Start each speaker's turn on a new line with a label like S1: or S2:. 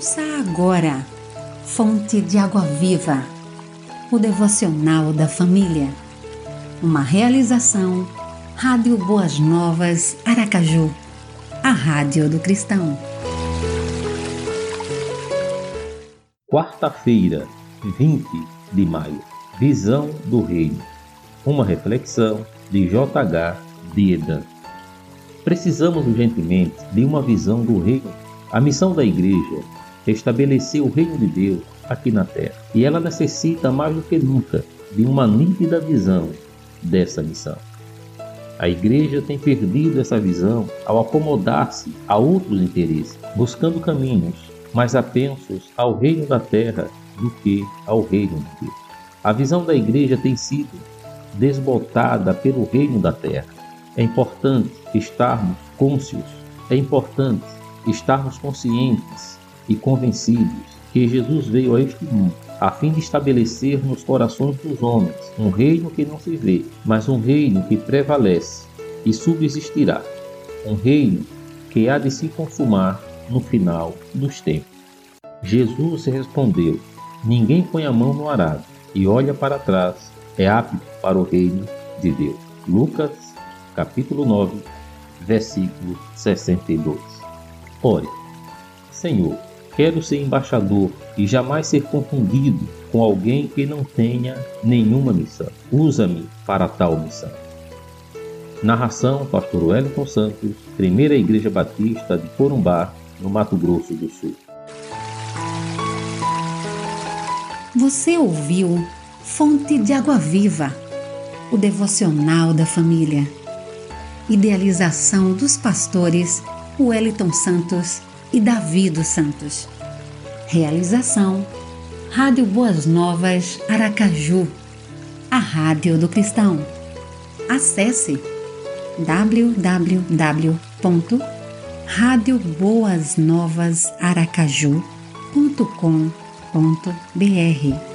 S1: Ouça agora, Fonte de Água Viva, o devocional da família. Uma realização, Rádio Boas Novas, Aracaju, a Rádio do Cristão.
S2: Quarta-feira, 20 de maio. Visão do Reino. Uma reflexão de J.H. Dedan. Precisamos urgentemente de uma visão do reino. A missão da igreja estabelecer o reino de Deus aqui na terra. E ela necessita mais do que nunca de uma nítida visão dessa missão. A igreja tem perdido essa visão ao acomodar-se a outros interesses, buscando caminhos mais apensos ao reino da terra do que ao reino de Deus. A visão da igreja tem sido desbotada pelo reino da terra. É importante estarmos cônscios, é importante estarmos conscientes e convencidos que Jesus veio a este mundo a fim de estabelecer nos corações dos homens um reino que não se vê, mas um reino que prevalece e subsistirá, um reino que há de se consumar no final dos tempos. Jesus respondeu: Ninguém põe a mão no arado e olha para trás, é apto para o reino de Deus. Lucas, capítulo 9, versículo 62. Ore, Senhor, quero ser embaixador e jamais ser confundido com alguém que não tenha nenhuma missão. Usa-me para tal missão. Narração: Pastor Wellington Santos, Primeira Igreja Batista de Corumbá, no Mato Grosso do Sul.
S1: Você ouviu Fonte de Água Viva, o devocional da família. Idealização dos pastores Wellington Santos e Davi dos Santos. Realização Rádio Boas Novas Aracaju, a Rádio do Cristão. Acesse www.radioboasnovasaracaju.com.br